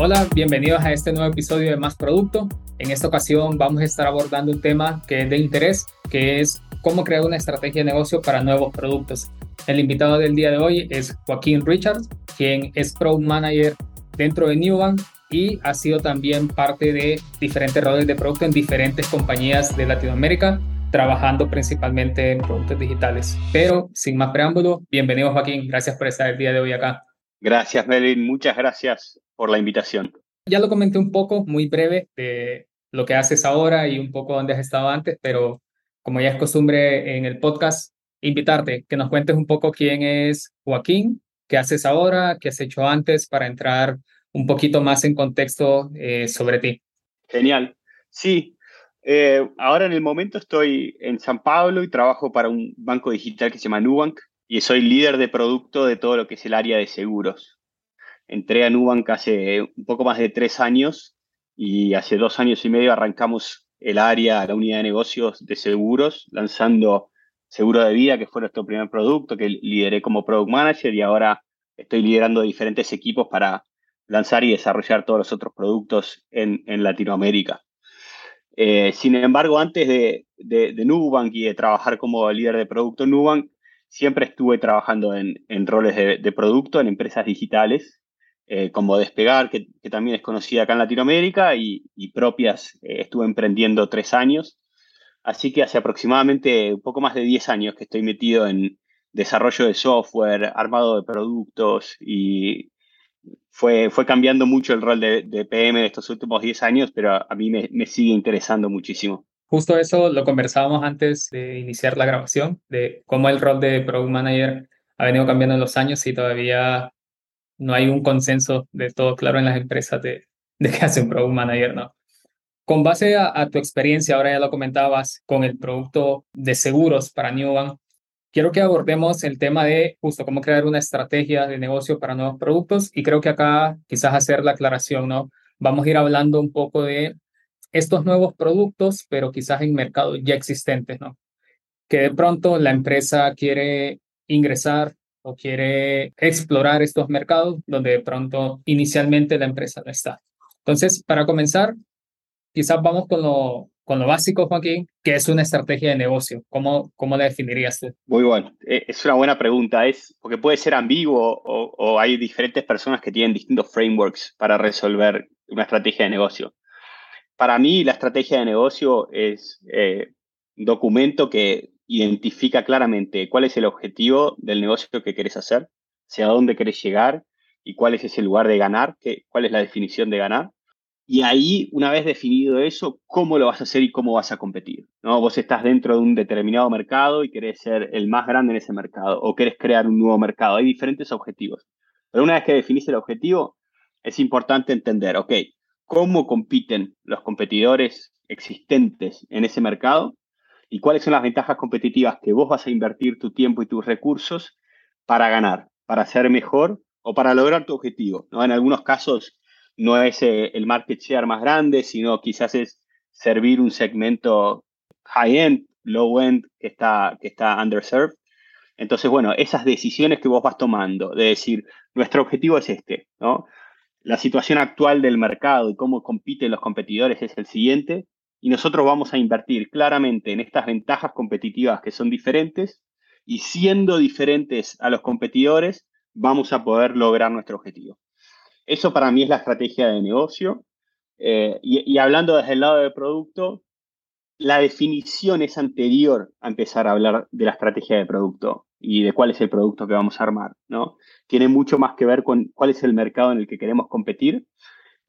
Hola, bienvenidos a este nuevo episodio de Más Producto. En esta ocasión vamos a estar abordando un tema que es de interés, que es cómo crear una estrategia de negocio para nuevos productos. El invitado del día de hoy es Joaquín Richards, quien es Product Manager dentro de Newbank y ha sido también parte de diferentes roles de producto en diferentes compañías de Latinoamérica, trabajando principalmente en productos digitales. Pero sin más preámbulo, bienvenido Joaquín, gracias por estar el día de hoy acá. Gracias, Melvin. Muchas gracias por la invitación. Ya lo comenté un poco, muy breve, de lo que haces ahora y un poco dónde has estado antes, pero como ya es costumbre en el podcast, invitarte que nos cuentes un poco quién es Joaquín, qué haces ahora, qué has hecho antes para entrar un poquito más en contexto eh, sobre ti. Genial. Sí, eh, ahora en el momento estoy en San Pablo y trabajo para un banco digital que se llama Nubank y soy líder de producto de todo lo que es el área de seguros. Entré a Nubank hace un poco más de tres años y hace dos años y medio arrancamos el área, la unidad de negocios de seguros, lanzando Seguro de Vida, que fue nuestro primer producto, que lideré como Product Manager y ahora estoy liderando diferentes equipos para lanzar y desarrollar todos los otros productos en, Latinoamérica. Eh, sin embargo, antes de, de, Nubank y de trabajar como líder de producto en Nubank, siempre estuve trabajando en, roles de, producto en empresas digitales, eh, como Despegar, que, también es conocida acá en Latinoamérica, y, propias, eh, estuve emprendiendo tres años. Así que hace aproximadamente un poco más de 10 años que estoy metido en desarrollo de software, armado de productos y fue, fue cambiando mucho el rol de, PM de estos últimos 10 años, pero a, mí me, me sigue interesando muchísimo. Justo eso lo conversábamos antes de iniciar la grabación, de cómo el rol de Product Manager ha venido cambiando en los años y todavía no hay un consenso de todo claro en las empresas de, de qué hace un Product Manager, ¿no? Con base a, tu experiencia, ahora ya lo comentabas, con el producto de seguros para Newbank, quiero que abordemos el tema de justo cómo crear una estrategia de negocio para nuevos productos y creo que acá quizás hacer la aclaración, ¿no? Vamos a ir hablando un poco de estos nuevos productos, pero quizás en mercados ya existentes, ¿no? Que de pronto la empresa quiere ingresar o quiere explorar estos mercados donde de pronto inicialmente la empresa no está. Entonces, para comenzar, quizás vamos con lo, con lo básico, Joaquín, que es una estrategia de negocio. ¿Cómo, cómo la definirías tú? Muy bueno. Eh, es una buena pregunta. Es porque puede ser ambiguo o, o hay diferentes personas que tienen distintos frameworks para resolver una estrategia de negocio para mí la estrategia de negocio es eh, documento que identifica claramente cuál es el objetivo del negocio que querés hacer, hacia dónde querés llegar y cuál es ese lugar de ganar, qué, cuál es la definición de ganar. Y ahí, una vez definido eso, cómo lo vas a hacer y cómo vas a competir. ¿no? Vos estás dentro de un determinado mercado y querés ser el más grande en ese mercado o querés crear un nuevo mercado. Hay diferentes objetivos. Pero una vez que definís el objetivo, es importante entender, ok, cómo compiten los competidores existentes en ese mercado y cuáles son las ventajas competitivas que vos vas a invertir tu tiempo y tus recursos para ganar, para ser mejor o para lograr tu objetivo. ¿no? En algunos casos no es eh, el market share más grande, sino quizás es servir un segmento high-end, low-end que está, que está underserved. Entonces, bueno, esas decisiones que vos vas tomando, de decir, nuestro objetivo es este, ¿no? La situación actual del mercado y cómo compiten los competidores es el siguiente, y nosotros vamos a invertir claramente en estas ventajas competitivas que son diferentes, y siendo diferentes a los competidores, vamos a poder lograr nuestro objetivo. Eso para mí es la estrategia de negocio. Eh, y, hablando desde el lado del producto, la definición es anterior a empezar a hablar de la estrategia de producto y de cuál es el producto que vamos a armar, ¿no? Tiene mucho más que ver con cuál es el mercado en el que queremos competir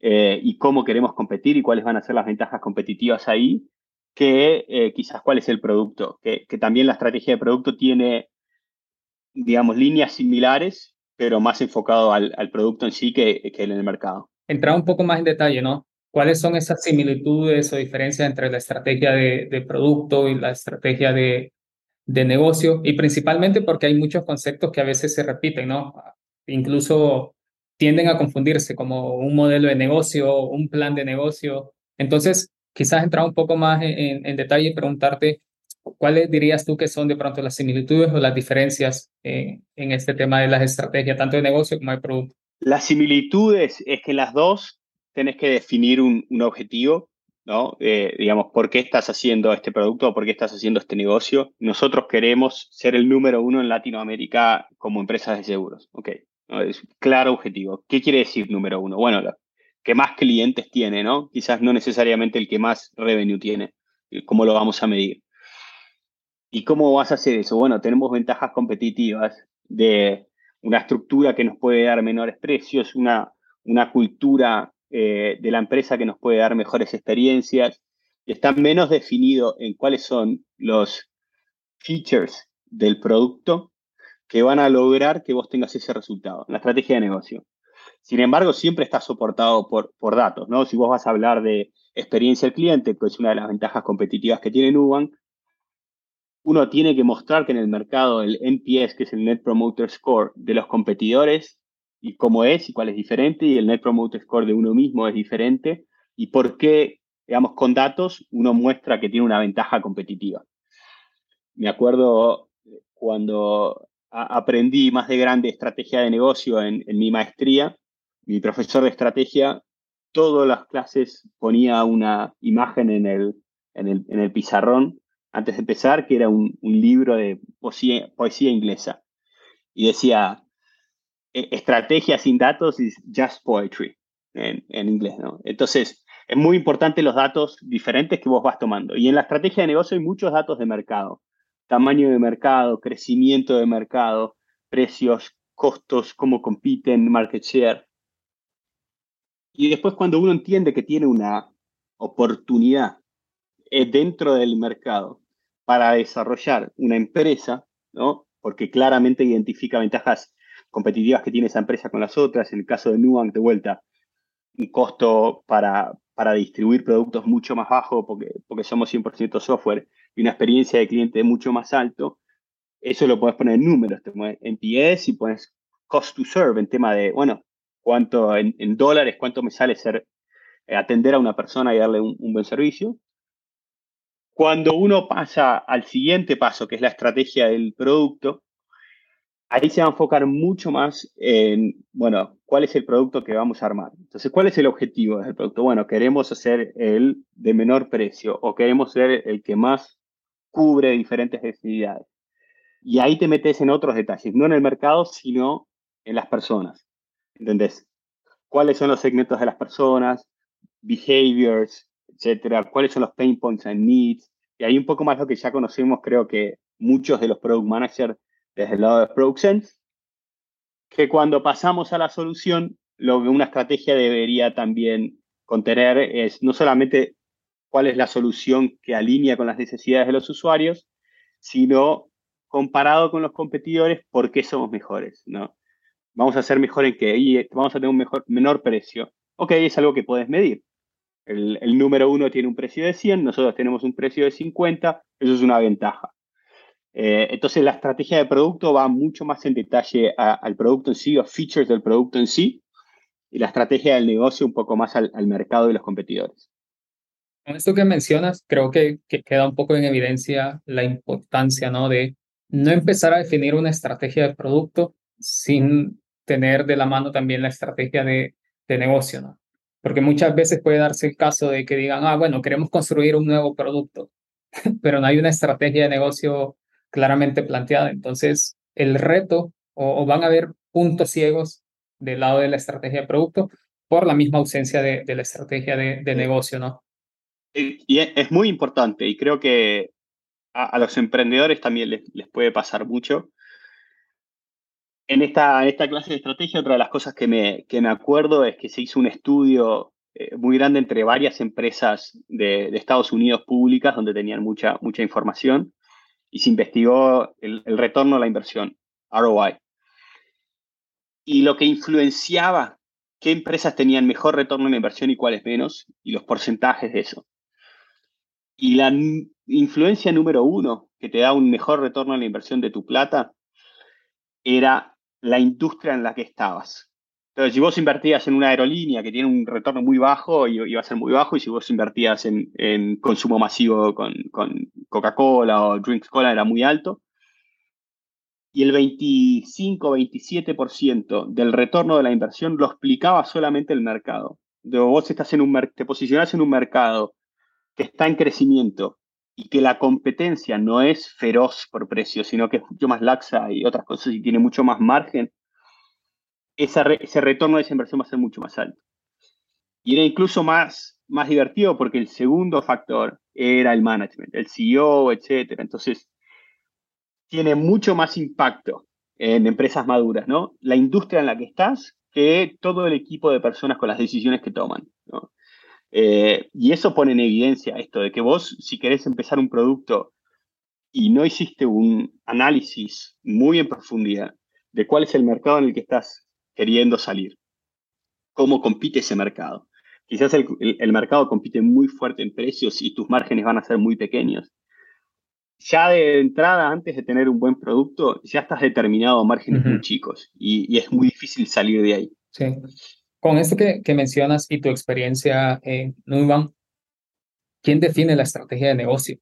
eh, y cómo queremos competir y cuáles van a ser las ventajas competitivas ahí, que eh, quizás cuál es el producto, que, también la estrategia de producto tiene, digamos, líneas similares, pero más enfocado al, producto en sí que, que en el mercado. Entrar un poco más en detalle, ¿no? ¿Cuáles son esas similitudes o diferencias entre la estrategia de, de producto y la estrategia de, de negocio y principalmente porque hay muchos conceptos que a veces se repiten, ¿no? Incluso tienden a confundirse como un modelo de negocio, un plan de negocio. Entonces, quizás entrar un poco más en, detalle y preguntarte cuáles dirías tú que son de pronto las similitudes o las diferencias en este tema de las estrategias, tanto de negocio como de producto. Las similitudes es que las dos tenés que definir un, objetivo, Eh, digamos, ¿por qué estás haciendo este producto o por qué estás haciendo este negocio? Nosotros queremos ser el número uno en Latinoamérica como empresas de seguros, ¿ok? Claro objetivo. ¿Qué quiere decir número uno? Bueno, que más clientes tiene, ¿no? Quizás no necesariamente el que más revenue tiene. ¿Cómo lo vamos a medir? ¿Y cómo vas a hacer eso? Bueno, tenemos ventajas competitivas de una estructura que nos puede dar menores precios, una, una cultura eh, de la empresa que nos puede dar mejores experiencias. Y está menos definido en cuáles son los features del producto que van a lograr que vos tengas ese resultado, la estrategia de negocio. Sin embargo, siempre está soportado por, por datos, ¿no? Si vos vas a hablar de experiencia del cliente, que es una de las ventajas competitivas que tiene Nubank, uno tiene que mostrar que en el mercado el NPS, que es el Net Promoter Score de los competidores, y cómo es y cuál es diferente, y el Net Promoter Score de uno mismo es diferente, y por qué, digamos, con datos uno muestra que tiene una ventaja competitiva. Me acuerdo cuando aprendí más de grande estrategia de negocio en, mi maestría, mi profesor de estrategia, todas las clases ponía una imagen en el, en el, en el pizarrón antes de empezar, que era un, libro de poesía, poesía, inglesa. Y decía, estrategia sin datos is just poetry, en, en, inglés. Entonces, es muy importante los datos diferentes que vos vas tomando. Y en la estrategia de negocio hay muchos datos de mercado. Tamaño de mercado, crecimiento de mercado, precios, costos, cómo compiten, market share. Y después cuando uno entiende que tiene una oportunidad eh, dentro del mercado para desarrollar una empresa, ¿no? porque claramente identifica ventajas competitivas que tiene esa empresa con las otras. En el caso de Nubank, de vuelta, un costo para, para distribuir productos mucho más bajo porque, porque somos 100% software y una experiencia de cliente mucho más alto. Eso lo puedes poner en números, te pones en y pones cost to serve en tema de, bueno, cuánto en, dólares, cuánto me sale ser eh, atender a una persona y darle un buen servicio. Cuando uno pasa al siguiente paso, que es la estrategia del producto, ahí se va a enfocar mucho más en, bueno, cuál es el producto que vamos a armar. Entonces, ¿cuál es el objetivo del producto? Bueno, queremos hacer el de menor precio o queremos ser el que más cubre diferentes necesidades. Y ahí te metes en otros detalles, no en el mercado, sino en las personas. ¿Entendés? ¿Cuáles son los segmentos de las personas? Behaviors, etcétera, cuáles son los pain points and needs, y ahí un poco más lo que ya conocemos, creo que muchos de los product managers desde el lado de Product Sense, que cuando pasamos a la solución, lo que una estrategia debería también contener es no solamente cuál es la solución que alinea con las necesidades de los usuarios, sino comparado con los competidores, por qué somos mejores, ¿no? Vamos a ser mejor en qué y vamos a tener un mejor, menor precio. Ok, es algo que puedes medir. El, número uno tiene un precio de 100, nosotros tenemos un precio de 50, eso es una ventaja. Eh, entonces la estrategia de producto va mucho más en detalle al producto en sí, o features del producto en sí, y la estrategia del negocio un poco más al, mercado y los competidores. Con esto que mencionas, creo que, que, queda un poco en evidencia la importancia ¿no? de no empezar a definir una estrategia de producto sin tener de la mano también la estrategia de, de negocio. ¿no? Porque muchas veces puede darse el caso de que digan, ah, bueno, queremos construir un nuevo producto, pero no hay una estrategia de negocio claramente planteada. Entonces, el reto o, van a haber puntos ciegos del lado de la estrategia de producto por la misma ausencia de, la estrategia de, negocio, ¿no? Y es muy importante y creo que a, los emprendedores también les, les puede pasar mucho en esta, esta clase de estrategia, otra de las cosas que me, que me acuerdo es que se hizo un estudio eh, muy grande entre varias empresas de, Estados Unidos públicas donde tenían mucha, mucha información y se investigó el, retorno a la inversión, ROI. Y lo que influenciaba qué empresas tenían mejor retorno la inversión y cuáles menos, y los porcentajes de eso. Y la influencia número uno que te da un mejor retorno a la inversión de tu plata era la industria en la que estabas. Si vos invertías en una aerolínea que tiene un retorno muy bajo, iba a ser muy bajo, y si vos invertías en, consumo masivo con, Coca-Cola o Drinks Cola, era muy alto. y el 25-27% del retorno de la inversión lo explicaba solamente el mercado. De vos estás en un te posicionás en un mercado que está en crecimiento y que la competencia no es feroz por precio, sino que es mucho más laxa y otras cosas y tiene mucho más margen, ese retorno de esa inversión va a ser mucho más alto. Y era incluso más, más divertido porque el segundo factor era el management, el CEO, etc. Entonces, tiene mucho más impacto en empresas maduras, ¿no? La industria en la que estás que todo el equipo de personas con las decisiones que toman. Eh, y eso pone en evidencia esto de que vos, si querés empezar un producto y no hiciste un análisis muy en profundidad de cuál es el mercado en el que estás queriendo salir, cómo compite ese mercado. Quizás el, el mercado compite muy fuerte en precios y tus márgenes van a ser muy pequeños ya de entrada, antes de tener un buen producto, ya estás determinado a márgenes muy chicos y, es muy difícil salir de ahí. Sí. Con esto que, que mencionas y tu experiencia en Nubank, ¿quién define la estrategia de negocio?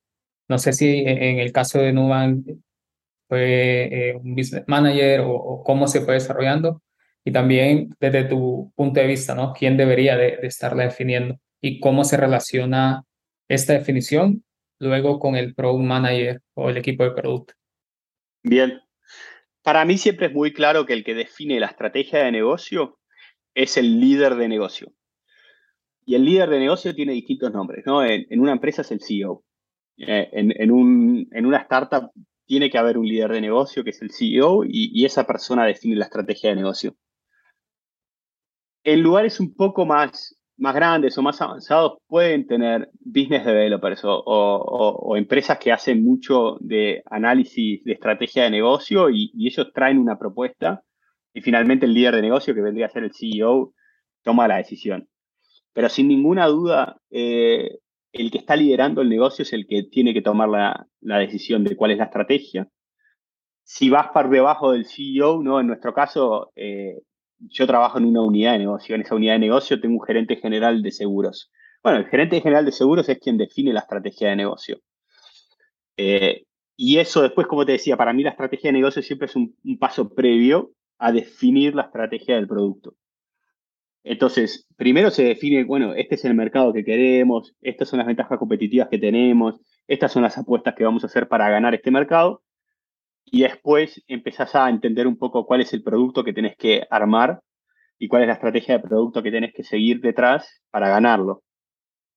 No sé si en el caso de Nubank fue eh, un business manager o, cómo se fue desarrollando y también desde tu punto de vista, ¿no? ¿Quién debería de, estarla definiendo y cómo se relaciona esta definición luego con el Product Manager o el equipo de producto? Bien. Para mí siempre es muy claro que el que define la estrategia de negocio es el líder de negocio. Y el líder de negocio tiene distintos nombres, ¿no? En, una empresa es el CEO. Eh, en, un, en, una startup tiene que haber un líder de negocio que es el CEO y esa persona define la estrategia de negocio. En lugares un poco más más grandes o más avanzados pueden tener business developers o, empresas que hacen mucho de análisis de estrategia de negocio y, ellos traen una propuesta y finalmente el líder de negocio, que vendría a ser el CEO, toma la decisión. Pero sin ninguna duda, eh, el que está liderando el negocio es el que tiene que tomar la, decisión de cuál es la estrategia. Si vas por debajo del CEO, ¿no? En nuestro caso, eh, yo trabajo en una unidad de negocio. En esa unidad de negocio tengo un gerente general de seguros. Bueno, el gerente general de seguros es quien define la estrategia de negocio. Eh, y eso después, como te decía, para mí la estrategia de negocio siempre es un, paso previo a definir la estrategia del producto. Entonces, primero se define, bueno, este es el mercado que queremos, estas son las ventajas competitivas que tenemos, estas son las apuestas que vamos a hacer para ganar este mercado y después empezás a entender un poco cuál es el producto que tenés que armar y cuál es la estrategia de producto que tenés que seguir detrás para ganarlo.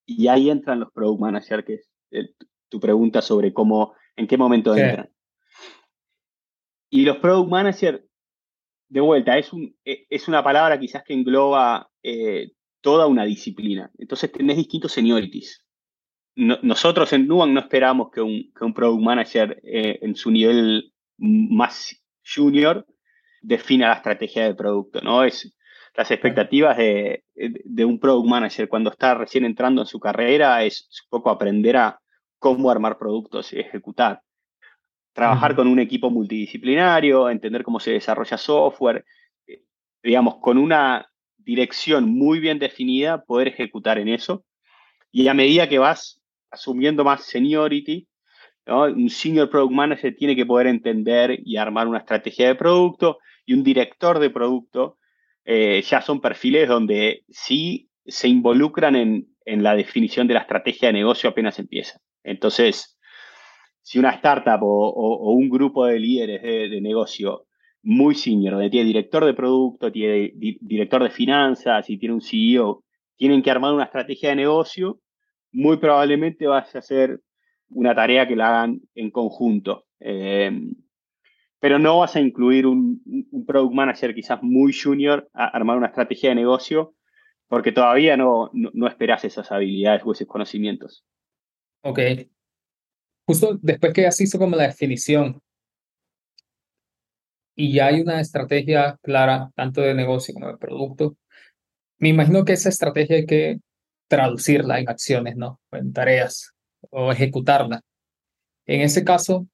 Y ahí entran los product managers, que es tu pregunta sobre cómo, en qué momento entran. Y los product managers, de vuelta, es, un, e, es una palabra quizás que engloba eh, toda una disciplina. Entonces tenés distintos seniorities. nosotros en Nubank no esperamos que un, que un product manager eh, en su nivel más junior defina la estrategia del producto, ¿no? Es las expectativas de, un product manager cuando está recién entrando en su carrera es un poco aprender a cómo armar productos y ejecutar. Trabajar con un equipo multidisciplinario, entender cómo se desarrolla software, eh, digamos, con una dirección muy bien definida, poder ejecutar en eso. Y a medida que vas asumiendo más seniority, un senior product manager tiene que poder entender y armar una estrategia de producto y un director de producto eh, ya son perfiles donde sí se involucran en, la definición de la estrategia de negocio apenas empieza. Entonces, si una startup o, un grupo de líderes de, negocio muy senior, donde tiene director de producto, tiene director de finanzas y tiene un CEO, tienen que armar una estrategia de negocio, muy probablemente vas a ser una tarea que la hagan en conjunto. Eh, pero no vas a incluir un, product manager quizás muy junior a armar una estrategia de negocio porque todavía no, no, esperas esas habilidades o esos conocimientos. Ok. Justo después que has hizo como la definición y ya hay una estrategia clara, tanto de negocio como de producto, me imagino que esa estrategia hay que traducirla en acciones, ¿no? En tareas o ejecutarla. En ese caso,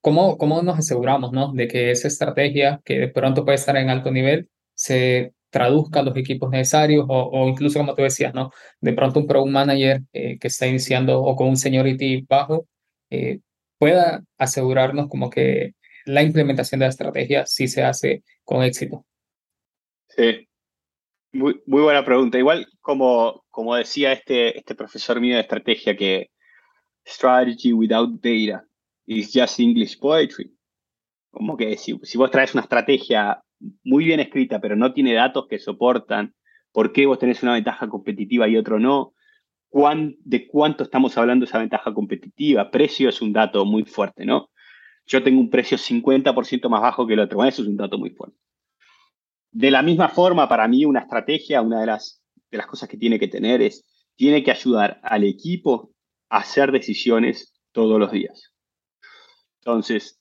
¿cómo, cómo nos aseguramos ¿no? de que esa estrategia, que de pronto puede estar en alto nivel, se traduzca a los equipos necesarios o, incluso, como tú decías, ¿no? de pronto un product manager eh, que está iniciando o con un seniority bajo eh, pueda asegurarnos como que la implementación de la estrategia sí se hace con éxito. Sí, muy, muy buena pregunta. Igual, como, como decía este, este profesor mío de estrategia, que strategy without data is just English poetry. Como que si, si vos traes una estrategia muy bien escrita, pero no tiene datos que soportan por qué vos tenés una ventaja competitiva y otro no, de cuánto estamos hablando esa ventaja competitiva. Precio es un dato muy fuerte, ¿no? Yo tengo un precio 50% más bajo que el otro. Eso es un dato muy fuerte. De la misma forma, para mí, una estrategia, una de las, de las cosas que tiene que tener es, tiene que ayudar al equipo hacer decisiones todos los días. Entonces,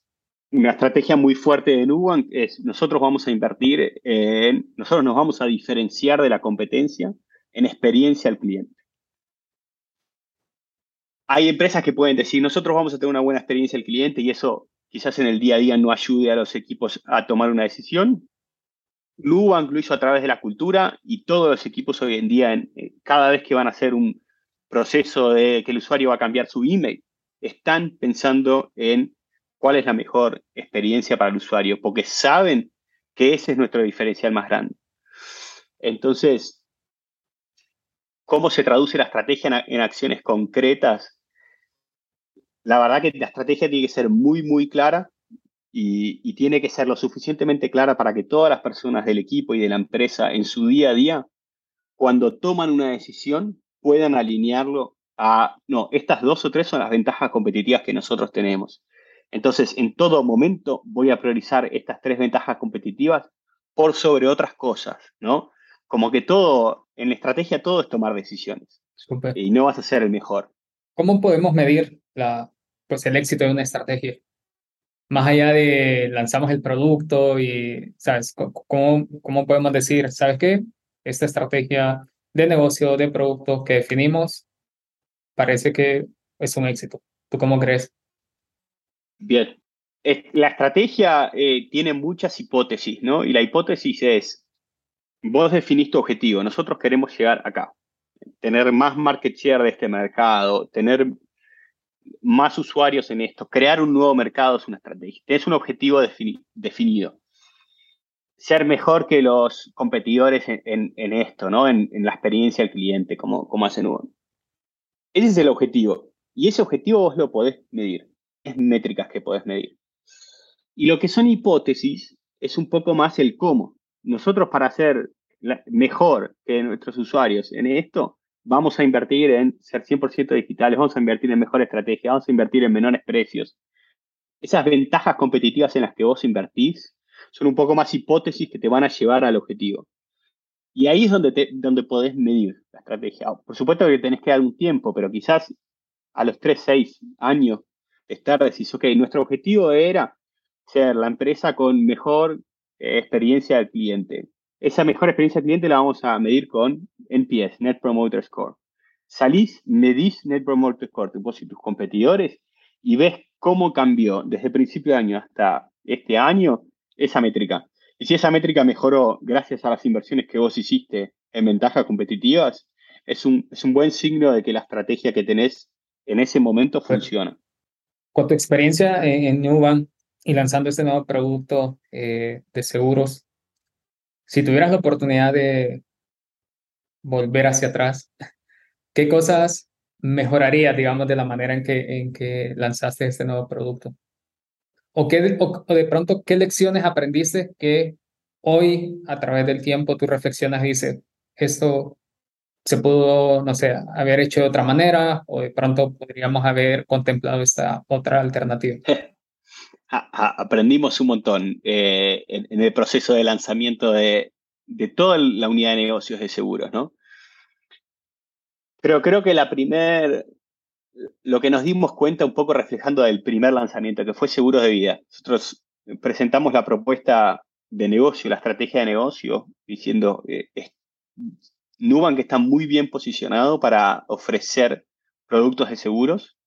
una estrategia muy fuerte de Nubank es, nosotros vamos a invertir en, nosotros nos vamos a diferenciar de la competencia en experiencia al cliente. Hay empresas que pueden decir, nosotros vamos a tener una buena experiencia al cliente y eso quizás en el día a día no ayude a los equipos a tomar una decisión. Nubank lo hizo a través de la cultura y todos los equipos hoy en día, eh, cada vez que van a hacer un proceso de que el usuario va a cambiar su email, están pensando en cuál es la mejor experiencia para el usuario, porque saben que ese es nuestro diferencial más grande. Entonces, ¿cómo se traduce la estrategia en, acciones concretas? La verdad que la estrategia tiene que ser muy, muy clara y, tiene que ser lo suficientemente clara para que todas las personas del equipo y de la empresa en su día a día, cuando toman una decisión, puedan alinearlo a, no, estas dos o tres son las ventajas competitivas que nosotros tenemos. Entonces, en todo momento voy a priorizar estas tres ventajas competitivas por sobre otras cosas, ¿no? Como que todo, en la estrategia todo es tomar decisiones. Y no vas a ser el mejor. ¿Cómo podemos medir la, pues, el éxito de una estrategia? Más allá de lanzamos el producto y, ¿sabes? ¿Cómo, cómo podemos decir, ¿sabes qué? Esta estrategia de negocio, de producto que definimos, parece que es un éxito. ¿Tú cómo crees? Bien. La estrategia eh, tiene muchas hipótesis, ¿no? Y la hipótesis es, vos definís tu objetivo, nosotros queremos llegar acá, tener más market share de este mercado, tener más usuarios en esto, crear un nuevo mercado es una estrategia. Tienes un objetivo definido. Ser mejor que los competidores en, esto, ¿no? En, la experiencia del cliente, como, como hacen Uber. Ese es el objetivo. Y ese objetivo vos lo podés medir métricas que puedes medir. Y lo que son hipótesis es un poco más el cómo. Nosotros para ser mejor que nuestros usuarios en esto, vamos a invertir en ser 100% digitales, vamos a invertir en mejor estrategia, vamos a invertir en menores precios. Esas ventajas competitivas en las que vos invertís son un poco más hipótesis que te van a llevar al objetivo. Y ahí es donde, te, donde podés medir la estrategia. Por supuesto que tenés que dar un tiempo, pero quizás a los 3, 6 años estar, decís, ok, nuestro objetivo era ser la empresa con mejor eh, experiencia del cliente. Esa mejor experiencia del cliente la vamos a medir con NPS, Net Promoter Score. Salís, medís Net Promoter Score, vos y tus competidores, y ves cómo cambió desde principio de año hasta este año esa métrica. Y si esa métrica mejoró gracias a las inversiones que vos hiciste en ventajas competitivas, es un, es un buen signo de que la estrategia que tenés en ese momento funciona. Con tu experiencia en, Nubank y lanzando este nuevo producto eh, de seguros, si tuvieras la oportunidad de volver hacia atrás, ¿qué cosas mejorarías, digamos, de la manera en que, en que lanzaste este nuevo producto? ¿O, qué, o, de pronto, qué lecciones aprendiste que hoy, a través del tiempo, tú reflexionas y dices, esto se pudo, no sé, haber hecho de otra manera o de pronto podríamos haber contemplado esta otra alternativa? Aprendimos un montón eh, en, el proceso de lanzamiento de, de, toda la unidad de negocios de seguros, ¿no? Pero creo que la primer, lo que nos dimos cuenta un poco reflejando del primer lanzamiento, que fue seguros de vida. Nosotros presentamos la propuesta de negocio, la estrategia de negocio, diciendo, eh, Nubank está muy bien posicionado para ofrecer productos de seguros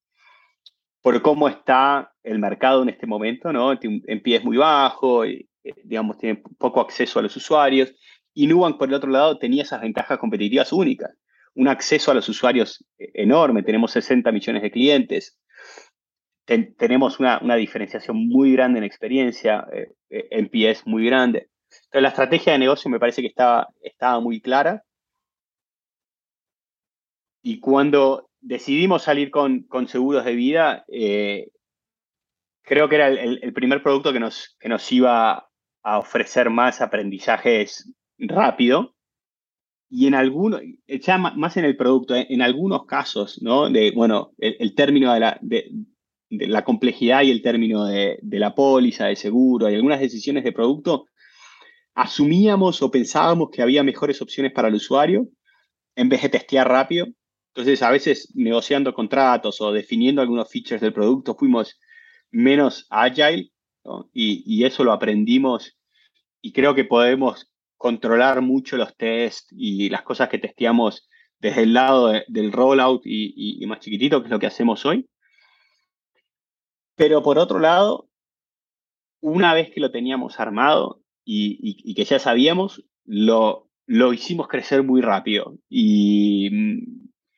por cómo está el mercado en este momento, ¿no? En pie es muy bajo, y, eh, digamos, tiene poco acceso a los usuarios. Y Nubank, por el otro lado, tenía esas ventajas competitivas únicas. Un acceso a los usuarios eh, enorme, tenemos 60 millones de clientes. tenemos una, una, diferenciación muy grande en experiencia, eh, en PS muy grande. Entonces, la estrategia de negocio me parece que estaba, estaba muy clara. Y cuando decidimos salir con, con seguros de vida, eh, creo que era el, primer producto que nos, que nos iba a ofrecer más aprendizajes rápido. Y en algunos, ya más en el producto, eh, en algunos casos, ¿no? De, bueno, el, término de la, complejidad y el término de, de, la póliza, de seguro, y algunas decisiones de producto, asumíamos o pensábamos que había mejores opciones para el usuario en vez de testear rápido. Entonces, a veces negociando contratos o definiendo algunos features del producto, fuimos menos agile y, eso lo aprendimos y creo que podemos controlar mucho los tests y las cosas que testeamos desde el lado del rollout y, más chiquitito, que es lo que hacemos hoy. Pero por otro lado, una vez que lo teníamos armado y, que ya sabíamos, lo, lo hicimos crecer muy rápido. Y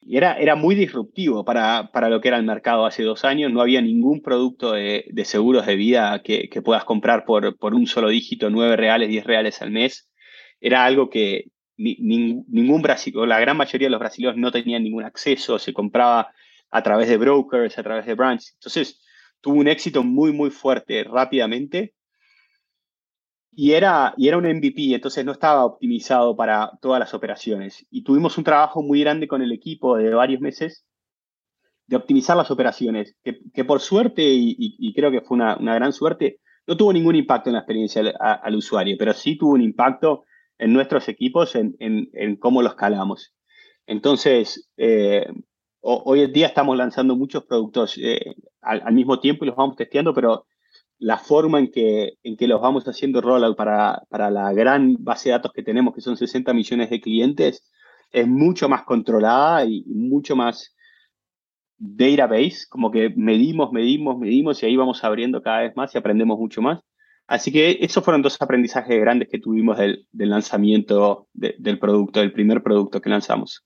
era, era muy disruptivo para, para, lo que era el mercado hace dos años. No había ningún producto de, seguros de vida que, que, puedas comprar por, por un solo dígito, nueve reales, diez reales al mes. Era algo que ningún brasileño, la gran mayoría de los brasileños no tenían ningún acceso, se compraba a través de brokers, a través de brands. Entonces, tuvo un éxito muy, muy fuerte rápidamente y era, y era un MVP, entonces no estaba optimizado para todas las operaciones. Y tuvimos un trabajo muy grande con el equipo de varios meses de optimizar las operaciones, que, por suerte, y, creo que fue una, gran suerte, no tuvo ningún impacto en la experiencia al, usuario, pero sí tuvo un impacto en nuestros equipos, en, en, cómo los calamos. Entonces, eh, hoy en día estamos lanzando muchos productos eh, al, al, mismo tiempo y los vamos testeando, pero la forma en que, en que los vamos haciendo rollout para, para la gran base de datos que tenemos, que son 60 millones de clientes, es mucho más controlada y mucho más database, como que medimos, medimos, medimos y ahí vamos abriendo cada vez más y aprendemos mucho más. Así que esos fueron dos aprendizajes grandes que tuvimos del, del lanzamiento del producto, del primer producto que lanzamos.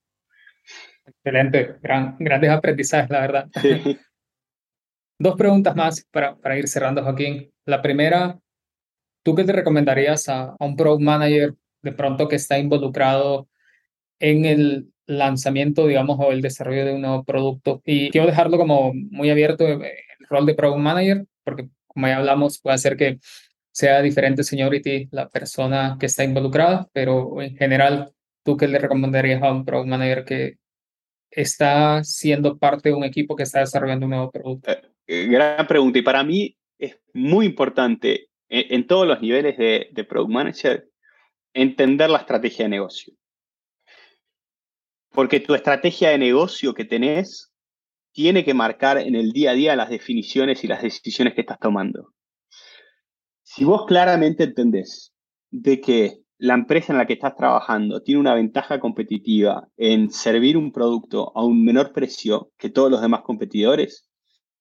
Excelente, gran, grandes aprendizajes, la verdad. Sí. Dos preguntas más para, para ir cerrando, Joaquín. La primera, ¿tú qué te recomendarías a, un product manager de pronto que está involucrado en el lanzamiento, digamos, o el desarrollo de un nuevo producto? Y quiero dejarlo como muy abierto eh, el rol de product manager, porque como ya hablamos, puede ser que sea diferente seniority la persona que está involucrada, pero en general, ¿tú qué le recomendarías a un product manager que está siendo parte de un equipo que está desarrollando un nuevo producto? Eh, eh, gran pregunta. Y para mí es muy importante en, todos los niveles de, de, Product Manager entender la estrategia de negocio. Porque tu estrategia de negocio que tenés tiene que marcar en el día a día las definiciones y las decisiones que estás tomando. Si vos claramente entendés de que la empresa en la que estás trabajando tiene una ventaja competitiva en servir un producto a un menor precio que todos los demás competidores,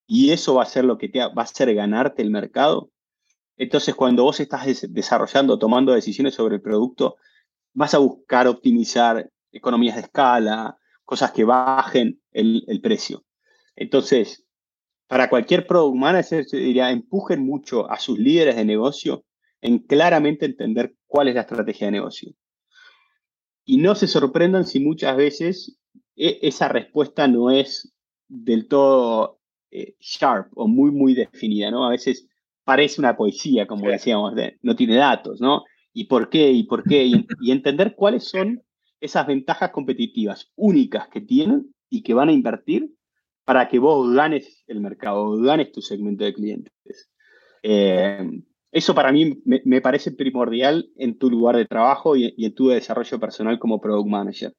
y eso va a ser lo que va a hacer ganarte el mercado. Entonces, cuando vos estás desarrollando, tomando decisiones sobre el producto, vas a buscar optimizar economías de escala, cosas que bajen el, precio. Entonces, para cualquier product manager, se diría, empujen mucho a sus líderes de negocio en claramente entender cuál es la estrategia de negocio. Y no se sorprendan si muchas veces e, esa respuesta no es del todo eh, sharp o muy, muy definida, ¿no? A veces parece una poesía, como decíamos, no tiene datos, ¿no? ¿Y por qué? ¿Y por qué? Y, entender cuáles son esas ventajas competitivas únicas que tienen y que van a invertir para que vos ganes el mercado, ganes tu segmento de clientes. Eh, eso para mí me, parece primordial en tu lugar de trabajo y, en tu desarrollo personal como product manager.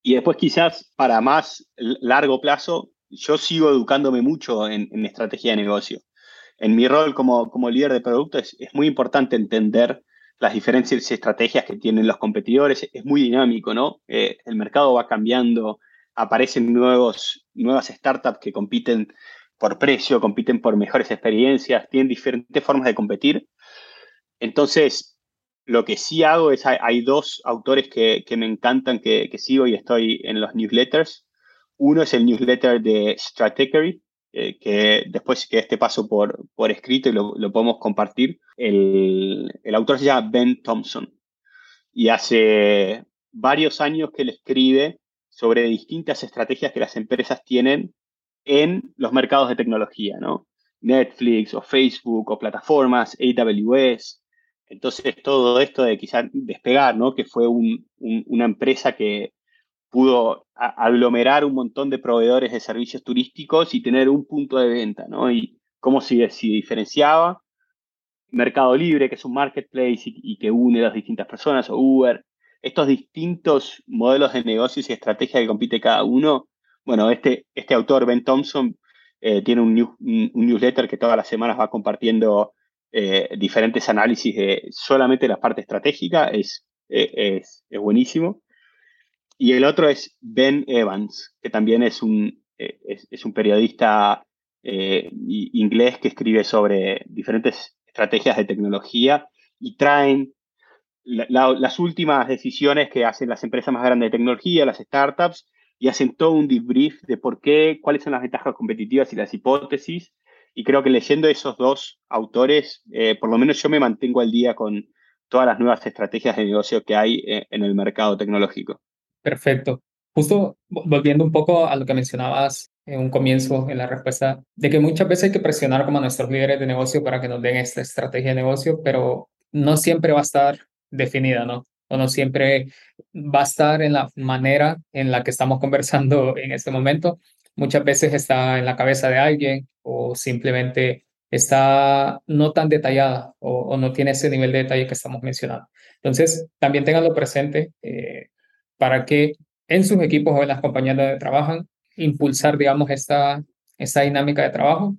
Y después quizás para más largo plazo, yo sigo educándome mucho en, estrategia de negocio. En mi rol como, como líder de producto es, muy importante entender las diferentes estrategias que tienen los competidores. Es muy dinámico, ¿no? Eh, el mercado va cambiando, aparecen nuevos, nuevas startups que compiten por precio, compiten por mejores experiencias, tienen diferentes formas de competir. Entonces, lo que sí hago es, hay, dos autores que, me encantan, que, que, sigo y estoy en los newsletters. Uno es el newsletter de Stratechery, eh, que después que este paso por, por escrito y lo, lo podemos compartir, el, el, autor se llama Ben Thompson y hace varios años que él escribe sobre distintas estrategias que las empresas tienen en los mercados de tecnología, ¿no? Netflix o Facebook o plataformas, AWS. Entonces, todo esto de quizás despegar, ¿no? Que fue un, un, una empresa que pudo aglomerar un montón de proveedores de servicios turísticos y tener un punto de venta, ¿no? Y cómo se, diferenciaba. Mercado Libre, que es un marketplace y, y, que une a las distintas personas, o Uber. Estos distintos modelos de negocios y estrategias que compite cada uno. Bueno, este, este autor, Ben Thompson, eh, tiene un, news, un, newsletter que todas las semanas va compartiendo eh, diferentes análisis de solamente la parte estratégica. Es, eh, es, es buenísimo. Y el otro es Ben Evans, que también es un, es, un periodista inglés que escribe sobre diferentes estrategias de tecnología y traen la, la, las últimas decisiones que hacen las empresas más grandes de tecnología, las startups, y hacen todo un debrief de por qué, cuáles son las ventajas competitivas y las hipótesis. Y creo que leyendo esos dos autores, eh, por lo menos yo me mantengo al día con todas las nuevas estrategias de negocio que hay eh, en el mercado tecnológico. Perfecto. Justo volviendo un poco a lo que mencionabas en un comienzo en la respuesta, de que muchas veces hay que presionar como a nuestros líderes de negocio para que nos den esta estrategia de negocio, pero no siempre va a estar definida, ¿no? O no siempre va a estar en la manera en la que estamos conversando en este momento. Muchas veces está en la cabeza de alguien o simplemente está no tan detallada o, no tiene ese nivel de detalle que estamos mencionando. Entonces, también tenganlo presente. Eh, para que en sus equipos o en las compañías donde trabajan, impulsar, digamos, esta, esta dinámica de trabajo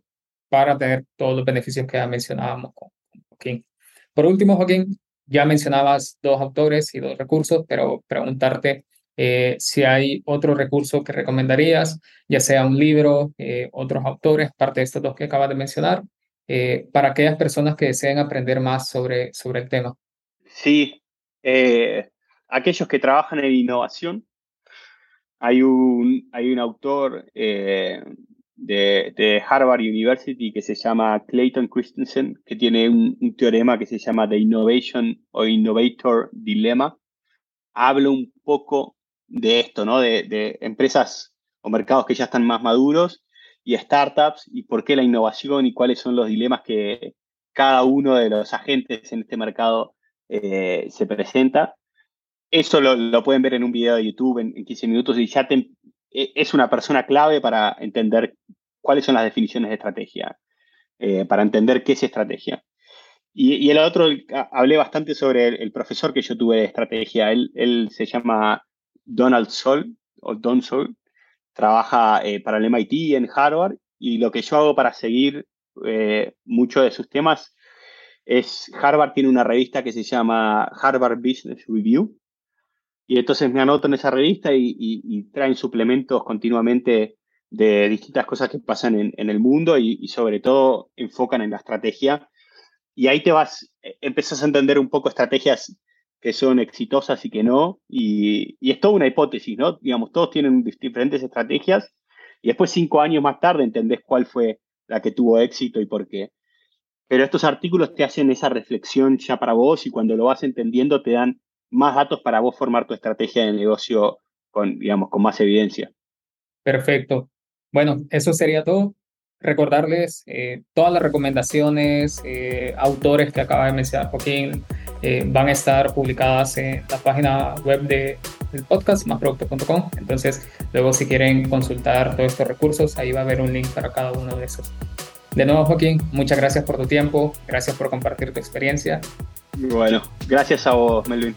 para tener todos los beneficios que ya mencionábamos con Joaquín. Por último, Joaquín, ya mencionabas dos autores y dos recursos, pero preguntarte eh, si hay otro recurso que recomendarías, ya sea un libro, eh, otros autores, parte de estos dos que acabas de mencionar, eh, para aquellas personas que deseen aprender más sobre, sobre el tema. Sí, eh, aquellos que trabajan en innovación. Hay un, hay un autor eh, de, de, Harvard University que se llama Clayton Christensen, que tiene un, un, teorema que se llama The Innovation o Innovator Dilemma. Habla un poco de esto, ¿no? De, de empresas o mercados que ya están más maduros y startups y por qué la innovación y cuáles son los dilemas que cada uno de los agentes en este mercado eh, se presenta. Eso lo, lo, pueden ver en un video de YouTube en, en 15 minutos y ya te, e, es una persona clave para entender cuáles son las definiciones de estrategia, eh, para entender qué es estrategia. Y, y, el otro, hablé bastante sobre el, el, profesor que yo tuve de estrategia. Él, él se llama Donald Sol, o Don Sol, trabaja eh, para el MIT en Harvard, y lo que yo hago para seguir eh, muchos de sus temas es, Harvard tiene una revista que se llama Harvard Business Review, y entonces me anoto en esa revista y, y, y traen suplementos continuamente de distintas cosas que pasan en, en el mundo y, y, sobre todo enfocan en la estrategia. Y ahí te vas, eh, empezás a entender un poco estrategias que son exitosas y que no. Y, y es toda una hipótesis, ¿no? Digamos, todos tienen diferentes estrategias y después cinco años más tarde entendés cuál fue la que tuvo éxito y por qué. Pero estos artículos te hacen esa reflexión ya para vos y cuando lo vas entendiendo te dan más datos para vos formar tu estrategia de negocio con, digamos, con más evidencia. Perfecto. Bueno, eso sería todo. Recordarles eh, todas las recomendaciones, eh, autores que acaba de mencionar Joaquín, eh, van a estar publicadas en la página web de, del podcast, másproducto.com. Entonces, luego si quieren consultar todos estos recursos, ahí va a haber un link para cada uno de esos. De nuevo, Joaquín, muchas gracias por tu tiempo, gracias por compartir tu experiencia. Bueno, gracias a vos, Melvin.